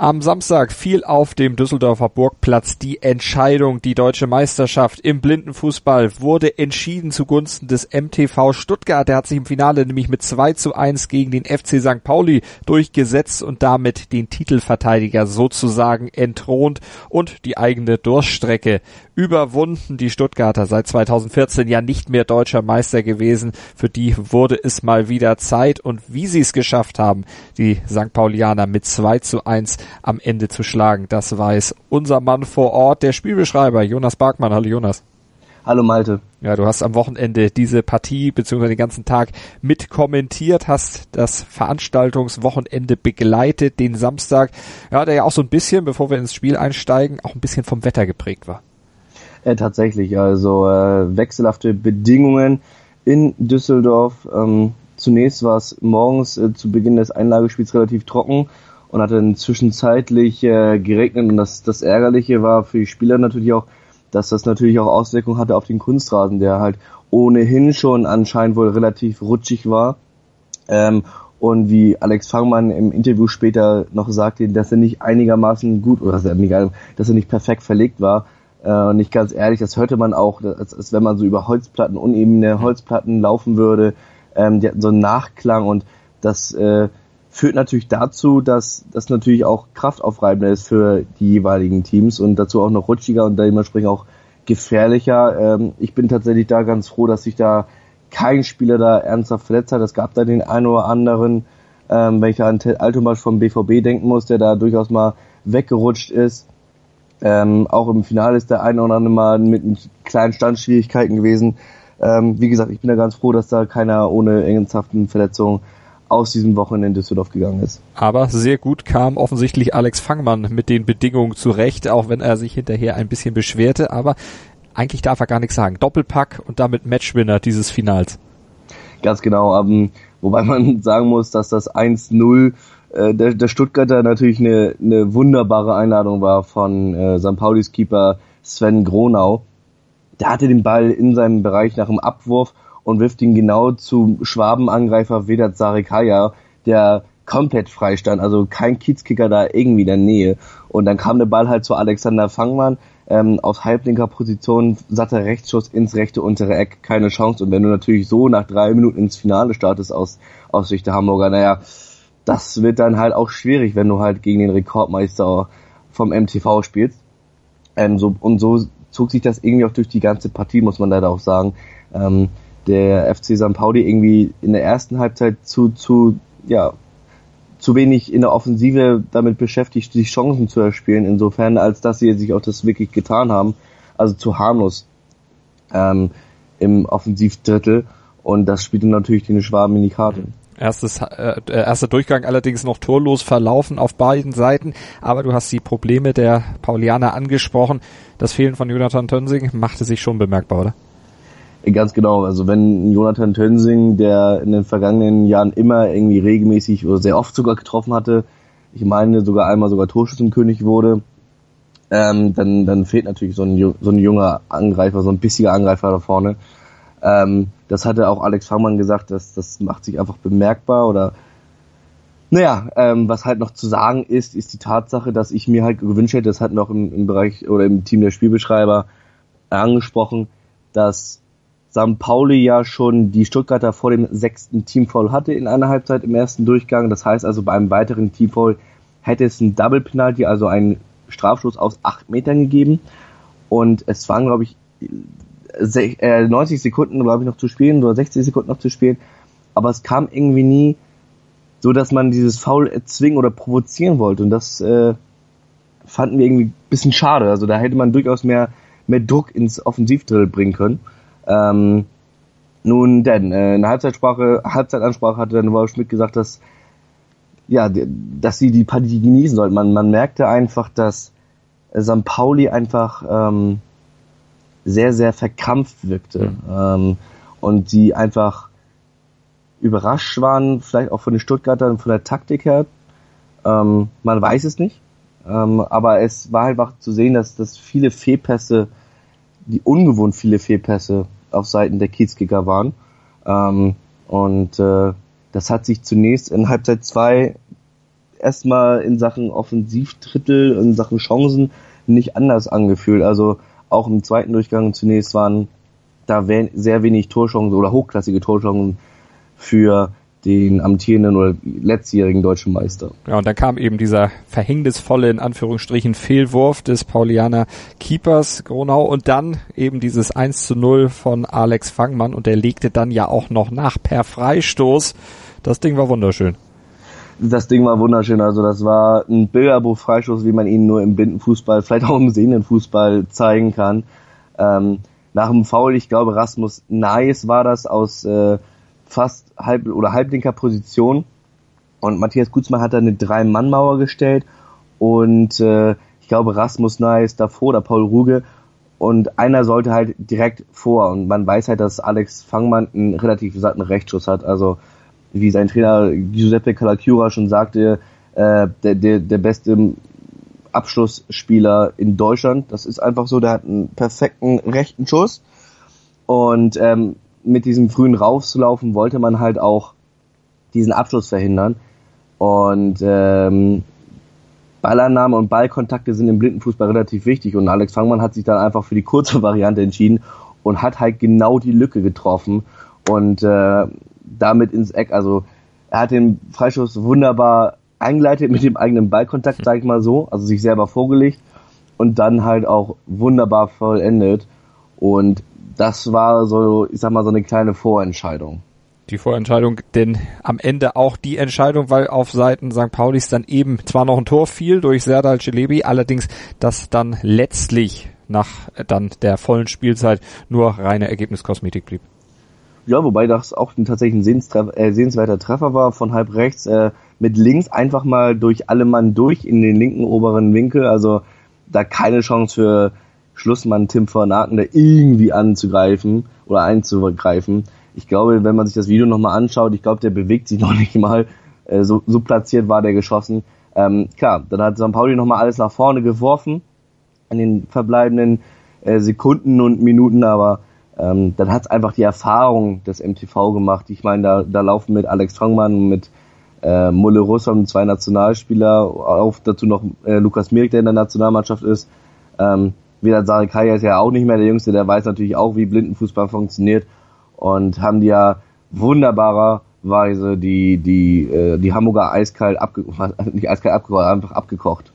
Am Samstag fiel auf dem Düsseldorfer Burgplatz die Entscheidung. Die deutsche Meisterschaft im Blindenfußball wurde entschieden zugunsten des MTV Stuttgart. Der hat sich im Finale nämlich mit 2 zu 1 gegen den FC St. Pauli durchgesetzt und damit den Titelverteidiger sozusagen entthront und die eigene Durststrecke überwunden. Die Stuttgarter seit 2014 ja nicht mehr deutscher Meister gewesen. Für die wurde es mal wieder Zeit und wie sie es geschafft haben, die St. Paulianer mit 2 zu 1 am Ende zu schlagen. Das weiß unser Mann vor Ort, der Spielbeschreiber Jonas Barkmann. Hallo Jonas. Hallo Malte. Ja, du hast am Wochenende diese Partie bzw. den ganzen Tag mit kommentiert, hast das Veranstaltungswochenende begleitet, den Samstag, ja, der ja auch so ein bisschen, bevor wir ins Spiel einsteigen, auch ein bisschen vom Wetter geprägt war. Ja, tatsächlich, also äh, wechselhafte Bedingungen in Düsseldorf. Ähm, zunächst war es morgens äh, zu Beginn des Einlagespiels relativ trocken und hat dann zwischenzeitlich äh, geregnet und das, das Ärgerliche war für die Spieler natürlich auch, dass das natürlich auch Auswirkungen hatte auf den Kunstrasen, der halt ohnehin schon anscheinend wohl relativ rutschig war. Ähm, und wie Alex Fangmann im Interview später noch sagte, dass er nicht einigermaßen gut oder dass er nicht, dass er nicht perfekt verlegt war. Äh, und nicht ganz ehrlich, das hörte man auch, als, als wenn man so über Holzplatten, unebene Holzplatten laufen würde. Ähm, die hatten so einen Nachklang und das äh, führt natürlich dazu, dass das natürlich auch kraftaufreibender ist für die jeweiligen Teams und dazu auch noch rutschiger und dementsprechend auch gefährlicher. Ähm, ich bin tatsächlich da ganz froh, dass sich da kein Spieler da ernsthaft verletzt hat. Es gab da den einen oder anderen, ähm, wenn ich da an Ted Altomasch vom BVB denken muss, der da durchaus mal weggerutscht ist. Ähm, auch im Finale ist der eine oder andere mal mit kleinen Standschwierigkeiten gewesen. Ähm, wie gesagt, ich bin da ganz froh, dass da keiner ohne ernsthaften Verletzungen aus diesem Wochenende in Düsseldorf gegangen ist. Aber sehr gut kam offensichtlich Alex Fangmann mit den Bedingungen zurecht, auch wenn er sich hinterher ein bisschen beschwerte. Aber eigentlich darf er gar nichts sagen. Doppelpack und damit Matchwinner dieses Finals. Ganz genau. Um, ähm, wobei man sagen muss, dass das 1-0 äh, der, der Stuttgarter natürlich eine, eine wunderbare Einladung war von äh, St. Paulis Keeper Sven Gronau. Der hatte den Ball in seinem Bereich nach dem Abwurf und wirft ihn genau zum Schwabenangreifer Vedat Sarikaya, der komplett frei stand, also kein Kiezkicker da irgendwie in der Nähe. Und dann kam der Ball halt zu Alexander Fangmann, ähm, aus halblinker Position, satter Rechtsschuss ins rechte untere Eck, keine Chance. Und wenn du natürlich so nach drei Minuten ins Finale startest aus, aus Sicht der Hamburger, naja, das wird dann halt auch schwierig, wenn du halt gegen den Rekordmeister vom MTV spielst. Ähm, so, und so zog sich das irgendwie auch durch die ganze Partie, muss man leider auch sagen. Ähm, der FC St. Pauli irgendwie in der ersten Halbzeit zu, zu, ja, zu wenig in der Offensive damit beschäftigt, sich Chancen zu erspielen, insofern, als dass sie sich auch das wirklich getan haben. Also zu harmlos ähm, im Offensivdrittel. Und das spielte natürlich den Schwaben in die Karte. Erstes, äh, erster Durchgang allerdings noch torlos verlaufen auf beiden Seiten, aber du hast die Probleme der Paulianer angesprochen. Das Fehlen von Jonathan Tönsing machte sich schon bemerkbar, oder? Ganz genau. Also wenn Jonathan Tönsing, der in den vergangenen Jahren immer irgendwie regelmäßig oder sehr oft sogar getroffen hatte, ich meine sogar einmal sogar Torschützenkönig wurde, ähm, dann, dann fehlt natürlich so ein, so ein junger Angreifer, so ein bissiger Angreifer da vorne. Ähm, das hatte auch Alex Fangmann gesagt, dass das macht sich einfach bemerkbar oder naja, ähm, was halt noch zu sagen ist, ist die Tatsache, dass ich mir halt gewünscht hätte, das wir auch im, im Bereich oder im Team der Spielbeschreiber angesprochen, dass St. Pauli ja schon die Stuttgarter vor dem sechsten Teamfoul hatte in einer Halbzeit im ersten Durchgang. Das heißt also, bei einem weiteren Teamfoul hätte es ein Double Penalty, also einen Strafstoß aus acht Metern gegeben. Und es waren, glaube ich, 90 äh, Sekunden, glaube ich, noch zu spielen oder 60 Sekunden noch zu spielen. Aber es kam irgendwie nie so, dass man dieses Foul erzwingen oder provozieren wollte. Und das äh, fanden wir irgendwie ein bisschen schade. Also da hätte man durchaus mehr, mehr Druck ins Offensivdrill bringen können. Ähm, nun denn, äh, in Halbzeitsprache, Halbzeitansprache hatte dann Wolf Schmidt gesagt, dass ja, dass sie die Partie genießen sollten. Man, man merkte einfach, dass St. Pauli einfach ähm, sehr, sehr verkrampft wirkte. Mhm. Ähm, und die einfach überrascht waren, vielleicht auch von den Stuttgartern, von der Taktik her. Ähm, man weiß es nicht. Ähm, aber es war einfach zu sehen, dass, dass viele Fehlpässe, die ungewohnt viele Fehlpässe auf Seiten der Kiezkicker waren. Ähm, und äh, das hat sich zunächst in Halbzeit 2 erstmal in Sachen Offensivdrittel, in Sachen Chancen nicht anders angefühlt. Also auch im zweiten Durchgang zunächst waren da sehr wenig Torchancen oder hochklassige Torchancen für den amtierenden oder letztjährigen deutschen Meister. Ja, und dann kam eben dieser verhängnisvolle, in Anführungsstrichen, Fehlwurf des Paulianer Keepers Gronau und dann eben dieses 1 zu 0 von Alex Fangmann und der legte dann ja auch noch nach per Freistoß. Das Ding war wunderschön. Das Ding war wunderschön, also das war ein Bilderbuch-Freistoß, wie man ihn nur im Blindenfußball, vielleicht auch im sehenden Fußball zeigen kann. Ähm, nach dem Foul, ich glaube Rasmus Nice war das aus äh, fast halb oder halblinker Position. Und Matthias Gutzmann hat da eine Drei-Mann-Mauer gestellt und äh, ich glaube Rasmus Neis davor oder Paul Ruge und einer sollte halt direkt vor und man weiß halt, dass Alex Fangmann einen relativ satten Rechtsschuss hat. Also wie sein Trainer Giuseppe Calacura schon sagte, äh, der, der, der beste Abschlussspieler in Deutschland. Das ist einfach so, der hat einen perfekten rechten Schuss. Und ähm, mit diesem frühen Raufzulaufen wollte man halt auch diesen Abschluss verhindern. Und ähm, Ballannahme und Ballkontakte sind im Blindenfußball relativ wichtig und Alex Fangmann hat sich dann einfach für die kurze Variante entschieden und hat halt genau die Lücke getroffen und äh, damit ins Eck. Also er hat den Freischuss wunderbar eingeleitet mit dem eigenen Ballkontakt, sag ich mal so, also sich selber vorgelegt und dann halt auch wunderbar vollendet. Und das war so, ich sag mal, so eine kleine Vorentscheidung. Die Vorentscheidung, denn am Ende auch die Entscheidung, weil auf Seiten St. Paulis dann eben zwar noch ein Tor fiel durch Serdal Celebi, allerdings das dann letztlich nach dann der vollen Spielzeit nur reine Ergebniskosmetik blieb. Ja, wobei das auch tatsächlich ein äh, sehenswerter Treffer war von halb rechts, äh, mit links einfach mal durch alle Mann durch in den linken oberen Winkel, also da keine Chance für Schlussmann Tim van da irgendwie anzugreifen oder einzugreifen. Ich glaube, wenn man sich das Video nochmal anschaut, ich glaube, der bewegt sich noch nicht mal. Äh, so, so platziert war der geschossen. Ähm, klar, dann hat St. Pauli nochmal alles nach vorne geworfen in den verbleibenden äh, Sekunden und Minuten, aber ähm, dann hat es einfach die Erfahrung des MTV gemacht. Ich meine, da, da laufen mit Alex Fangmann, mit äh, Mulle Russom zwei Nationalspieler, auf dazu noch äh, Lukas Mirk, der in der Nationalmannschaft ist. Ähm, Vedat Sarikaya ist ja auch nicht mehr der Jüngste, der weiß natürlich auch, wie Blindenfußball funktioniert und haben die ja wunderbarerweise die, die, äh, die Hamburger eiskalt abge nicht eiskalt abgekocht, einfach abgekocht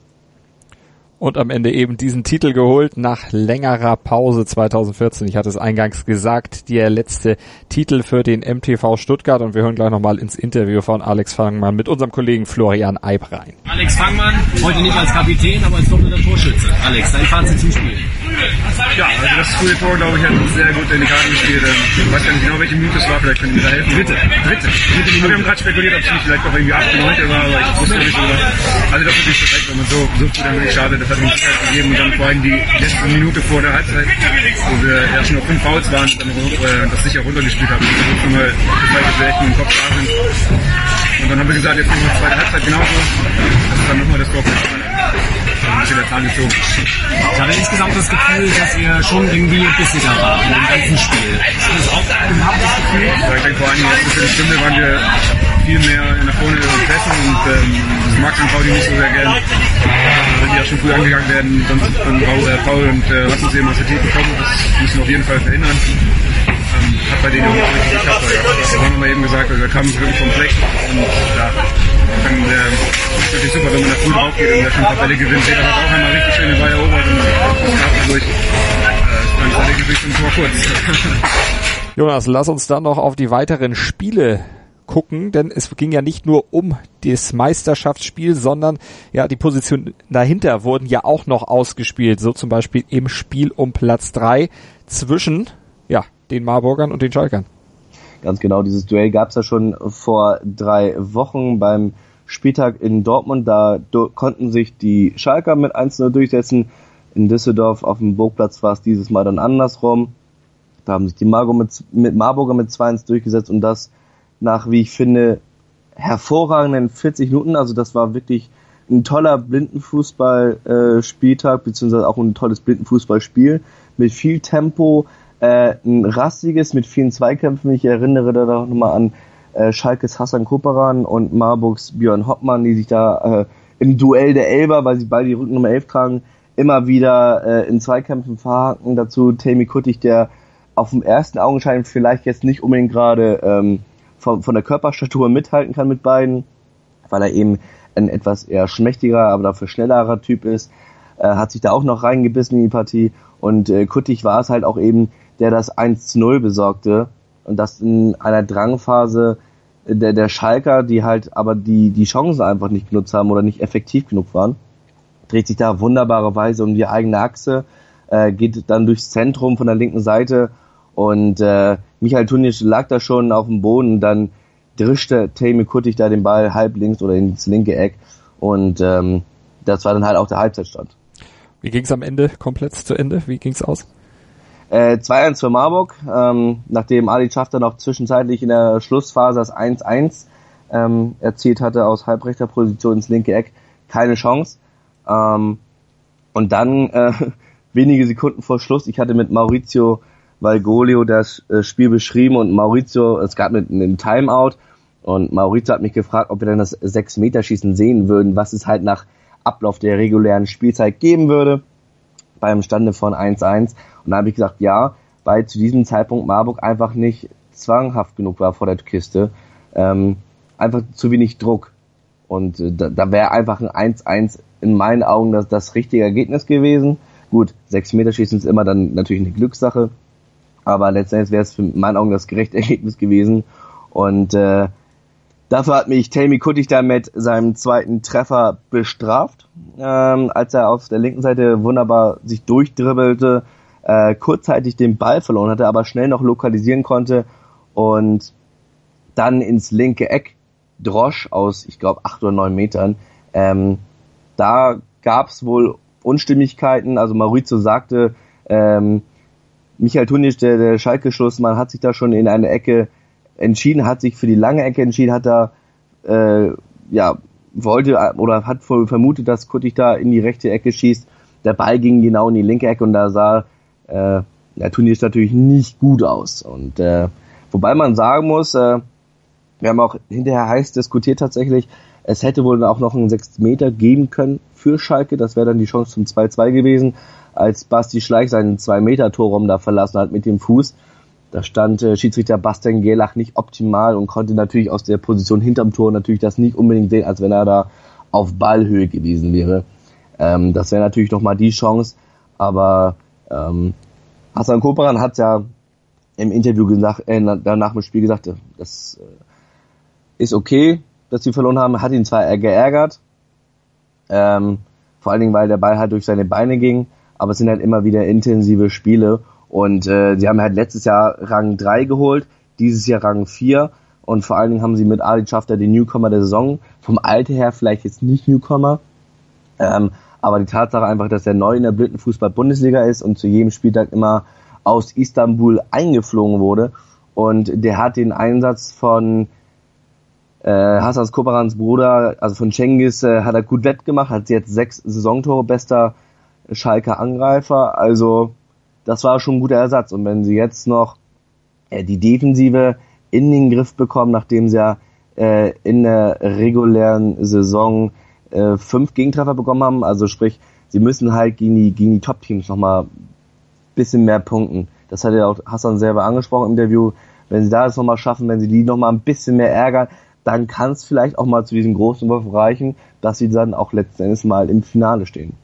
und am Ende eben diesen Titel geholt nach längerer Pause 2014. Ich hatte es eingangs gesagt, der letzte Titel für den MTV Stuttgart und wir hören gleich nochmal ins Interview von Alex Fangmann mit unserem Kollegen Florian Eib rein. Alex Fangmann, heute nicht als Kapitän, aber als doppelter Torschütze. Alex, dein Fazit zum Spiel. Ja, also das frühe Tor, glaube ich, hat sehr gut in die Karten gespielt. Ich weiß gar nicht genau, welche Minute es war, vielleicht können Sie mir da helfen. Dritte. Dritte. Dritte Minute. Wir haben gerade spekuliert, ob es nicht vielleicht auch irgendwie 8. 9. war, aber ich wusste nicht genau. Also das ist natürlich perfekt, wenn man so, so früh dann startet das hat uns Zeit gegeben und dann vor allem die letzte Minute vor der Halbzeit, wo wir schon auf fünf Fouls waren und dann äh, das sicher runtergespielt haben. Und schon mal gezeigt, dass wir echt mit dem Kopf da sind. Und dann haben wir gesagt, jetzt machen wir zweite Halbzeit genauso. Das ist dann nochmal das Tor für ein bisschen der Zahn gezogen. Ich hatte insgesamt das Gefühl, dass ihr schon irgendwie bissiger war in dem ganzen Spiel. Das ein? Ja, ich denke vor allem in der ersten Stunde waren wir viel mehr nach vorne pressen und ähm, das mag dann Pauli nicht so sehr gern. Wenn die ja schon früh angegangen werden, dann dann äh, Paul und äh, Rasmus eben aus der Tiefe kommen. Das müssen wir auf jeden Fall verhindern. Ähm, hat bei denen auch nicht geklappt. Ja. haben wir eben gesagt, also, wir kamen wirklich vom Fleck und ja, dann äh, ist natürlich super, wenn man da früh drauf geht und da schon ein paar Bälle gewinnt. Jeder hat auch einmal richtig schöne Ball erobert und das gab dadurch äh, dann alle Gewicht und Tor kurz. Jonas, lass uns dann noch auf die weiteren Spiele gucken, denn es ging ja nicht nur um das Meisterschaftsspiel, sondern ja, die Positionen dahinter wurden ja auch noch ausgespielt, so zum Beispiel im Spiel um Platz drei zwischen ja, den Marburgern und den Schalkern. Ganz genau, dieses Duell gab es ja schon vor drei Wochen beim Spieltag in Dortmund. Da konnten sich die Schalker mit 1-0 durchsetzen. In Düsseldorf auf dem Burgplatz war es dieses Mal dann andersrum. Da haben sich die Marburger mit, mit Marburger mit 2-1 durchgesetzt und das nach, wie ich finde, hervorragenden 40 Minuten. Also das war wirklich ein toller Blindenfußball-Spieltag, beziehungsweise auch ein tolles Blindenfußballspiel mit viel Tempo, äh, ein rastiges mit vielen Zweikämpfen. Ich erinnere da noch mal an äh, Schalkes Hassan Koperan und Marburgs Björn Hoppmann, die sich da äh, im Duell der Elber, weil sie beide die Rückennummer 11 tragen, immer wieder äh, in Zweikämpfen verhaken. Dazu Tammy Kuttig, der auf dem ersten Augenschein vielleicht jetzt nicht unbedingt gerade ähm, von, von der Körperstatur mithalten kann mit beiden, weil er eben ein etwas eher schmächtiger, aber dafür schnellerer Typ ist, äh, hat sich da auch noch reingebissen in die Partie. Und äh, Kuttig war es halt auch eben, der das 1 zu 0 besorgte. Und das in einer Drangphase der, der Schalker, die halt aber die, die Chancen einfach nicht genutzt haben oder nicht effektiv genug waren, dreht sich da wunderbarerweise um die eigene Achse, äh, geht dann durchs Zentrum von der linken Seite und äh, Michael Tunic lag da schon auf dem Boden, dann drischte Tammy Kuttig da den Ball halb links oder ins linke Eck und ähm, das war dann halt auch der Halbzeitstand. Wie ging es am Ende komplett zu Ende? Wie ging es aus? Äh, 2-1 für Marburg, ähm, nachdem Ali Schafter noch zwischenzeitlich in der Schlussphase das 1-1 ähm, erzielt hatte aus halbrechter Position ins linke Eck, keine Chance. Ähm, und dann äh, wenige Sekunden vor Schluss, ich hatte mit Maurizio Valgolio das äh, Spiel beschrieben und Maurizio, es gab einen, einen Timeout und Maurizio hat mich gefragt, ob wir dann das 6-Meter-Schießen sehen würden, was es halt nach Ablauf der regulären Spielzeit geben würde, beim Stande von 1-1. Und da habe ich gesagt, ja, weil zu diesem Zeitpunkt Marburg einfach nicht zwanghaft genug war vor der Kiste. Ähm, einfach zu wenig Druck. Und äh, da, da wäre einfach ein 1-1 in meinen Augen das, das richtige Ergebnis gewesen. Gut, 6 Meter schießen ist immer dann natürlich eine Glückssache. Aber letztendlich wäre es für meinen Augen das gerechte Ergebnis gewesen. Und äh, dafür hat mich Tammy Kuttig dann mit seinem zweiten Treffer bestraft, ähm, als er auf der linken Seite wunderbar sich durchdribbelte, äh, kurzzeitig den Ball verloren hatte, aber schnell noch lokalisieren konnte und dann ins linke Eck drosch aus, ich glaube, acht oder neun Metern. Ähm, da gab es wohl Unstimmigkeiten. Also Maurizio sagte, ähm, Michael Tunic, der, der Schalke-Schlussmann, hat sich da schon in eine Ecke entschieden, hat sich für die lange Ecke entschieden, hat da äh, ja wollte oder hat vermutet, dass Kuttig da in die rechte Ecke schießt. Der Ball ging genau in die linke Ecke und da sah äh, ja, Tunic natürlich nicht gut aus. Und äh, wobei man sagen muss, äh, wir haben auch hinterher heiß diskutiert tatsächlich, es hätte wohl auch noch einen 6 Meter geben können für Schalke. Das wäre dann die Chance zum 2-2 gewesen als Basti Schleich seinen 2-Meter-Torraum da verlassen hat mit dem Fuß. Da stand äh, Schiedsrichter Bastian Gelach nicht optimal und konnte natürlich aus der Position hinterm Tor natürlich das nicht unbedingt sehen, als wenn er da auf Ballhöhe gewesen wäre. Ähm, das wäre natürlich nochmal die Chance, aber ähm, Hassan Koperan hat ja im Interview gesagt, äh, danach im Spiel gesagt, das äh, ist okay, dass sie verloren haben, hat ihn zwar geärgert, ähm, vor allen Dingen, weil der Ball halt durch seine Beine ging, aber es sind halt immer wieder intensive Spiele und äh, sie haben halt letztes Jahr Rang 3 geholt, dieses Jahr Rang 4 und vor allen Dingen haben sie mit Ali Schafter den Newcomer der Saison, vom Alter her vielleicht jetzt nicht Newcomer, ähm, aber die Tatsache einfach, dass er neu in der Blindenfußball-Bundesliga ist und zu jedem Spieltag immer aus Istanbul eingeflogen wurde. Und der hat den Einsatz von äh, Hassans Koparans Bruder, also von Cengiz, äh, hat er gut wettgemacht, hat jetzt sechs Saisontore, bester Schalke Angreifer. Also das war schon ein guter Ersatz. Und wenn sie jetzt noch äh, die Defensive in den Griff bekommen, nachdem sie ja äh, in der regulären Saison äh, fünf Gegentreffer bekommen haben, also sprich, sie müssen halt gegen die, gegen die Top-Teams nochmal bisschen mehr punkten. Das hat ja auch Hassan selber angesprochen im Interview. Wenn sie da das nochmal schaffen, wenn sie die nochmal ein bisschen mehr ärgern, dann kann es vielleicht auch mal zu diesem großen Wurf reichen, dass sie dann auch letzten Endes mal im Finale stehen.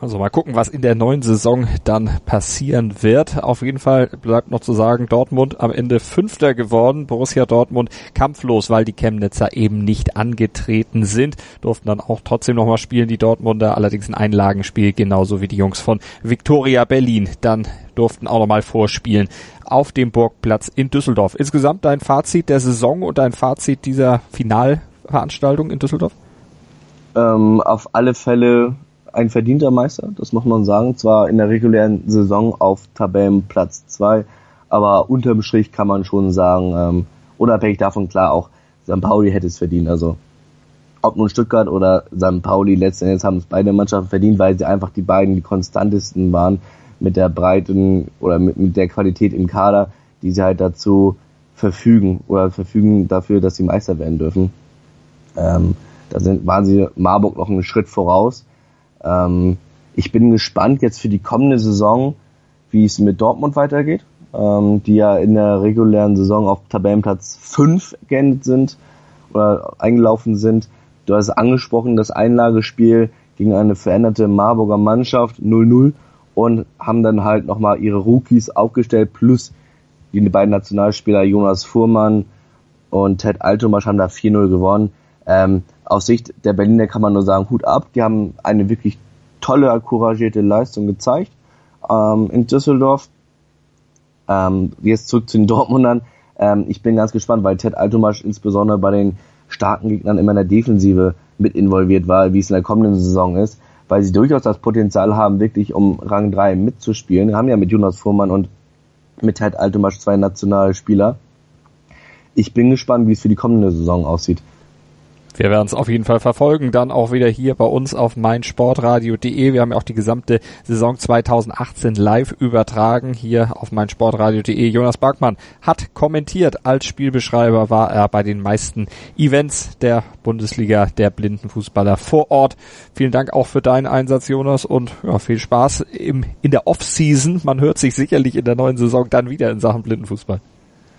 Also mal gucken, was in der neuen Saison dann passieren wird. Auf jeden Fall bleibt noch zu sagen, Dortmund am Ende Fünfter geworden. Borussia Dortmund kampflos, weil die Chemnitzer eben nicht angetreten sind. Durften dann auch trotzdem nochmal spielen, die Dortmunder. Allerdings ein Einlagenspiel, genauso wie die Jungs von Victoria Berlin. Dann durften auch nochmal vorspielen auf dem Burgplatz in Düsseldorf. Insgesamt dein Fazit der Saison und dein Fazit dieser Final Veranstaltung in Düsseldorf? Ähm, auf alle Fälle ein verdienter Meister, das muss man sagen. Zwar in der regulären Saison auf Tabellenplatz 2, aber unterm Strich kann man schon sagen, ähm, unabhängig davon klar auch, St. Pauli hätte es verdient. Also ob nun Stuttgart oder St. Pauli, letzten Endes haben es beide Mannschaften verdient, weil sie einfach die beiden die konstantesten waren mit der breiten oder mit, mit der Qualität im Kader, die sie halt dazu verfügen oder verfügen dafür, dass sie Meister werden dürfen. Ähm, da sind, waren sie Marburg noch einen Schritt voraus. Ähm, ich bin gespannt jetzt für die kommende Saison, wie es mit Dortmund weitergeht, ähm, die ja in der regulären Saison auf Tabellenplatz 5 geendet sind oder eingelaufen sind. Du hast angesprochen, das Einlagespiel gegen eine veränderte Marburger Mannschaft 0-0 und haben dann halt nochmal ihre Rookies aufgestellt, plus die beiden Nationalspieler Jonas Fuhrmann und Ted Altomasch haben da 4-0 gewonnen. Ähm, aus Sicht der Berliner kann man nur sagen, Hut ab, die haben eine wirklich tolle, couragierte Leistung gezeigt ähm, in Düsseldorf. Ähm, jetzt zurück zu den Dortmundern. Ähm, ich bin ganz gespannt, weil Ted Altomasch insbesondere bei den starken Gegnern immer in der Defensive mit involviert war, wie es in der kommenden Saison ist, weil sie durchaus das Potenzial haben, wirklich um Rang 3 mitzuspielen. Wir haben ja mit Jonas Fuhrmann und mit Ted Altomasch zwei Nationalspieler. Ich bin gespannt, wie es für die kommende Saison aussieht. Wir werden es auf jeden Fall verfolgen, dann auch wieder hier bei uns auf meinsportradio.de. Wir haben ja auch die gesamte Saison 2018 live übertragen hier auf meinsportradio.de. Jonas Bergmann hat kommentiert. Als Spielbeschreiber war er bei den meisten Events der Bundesliga der Blindenfußballer vor Ort. Vielen Dank auch für deinen Einsatz, Jonas, und ja, viel Spaß im, in der Off-Season. Man hört sich sicherlich in der neuen Saison dann wieder in Sachen Blindenfußball.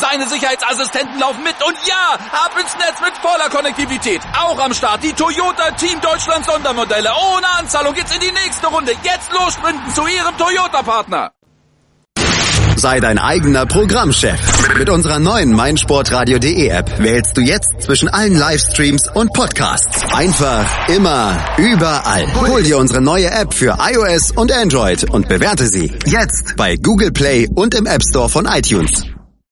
Seine Sicherheitsassistenten laufen mit. Und ja, ab ins Netz mit voller Konnektivität. Auch am Start die Toyota Team Deutschland Sondermodelle. Ohne Anzahlung geht's in die nächste Runde. Jetzt los sprinten zu ihrem Toyota-Partner. Sei dein eigener Programmchef. Mit unserer neuen meinsportradio.de App wählst du jetzt zwischen allen Livestreams und Podcasts. Einfach, immer, überall. Hol dir unsere neue App für iOS und Android und bewerte sie jetzt bei Google Play und im App Store von iTunes.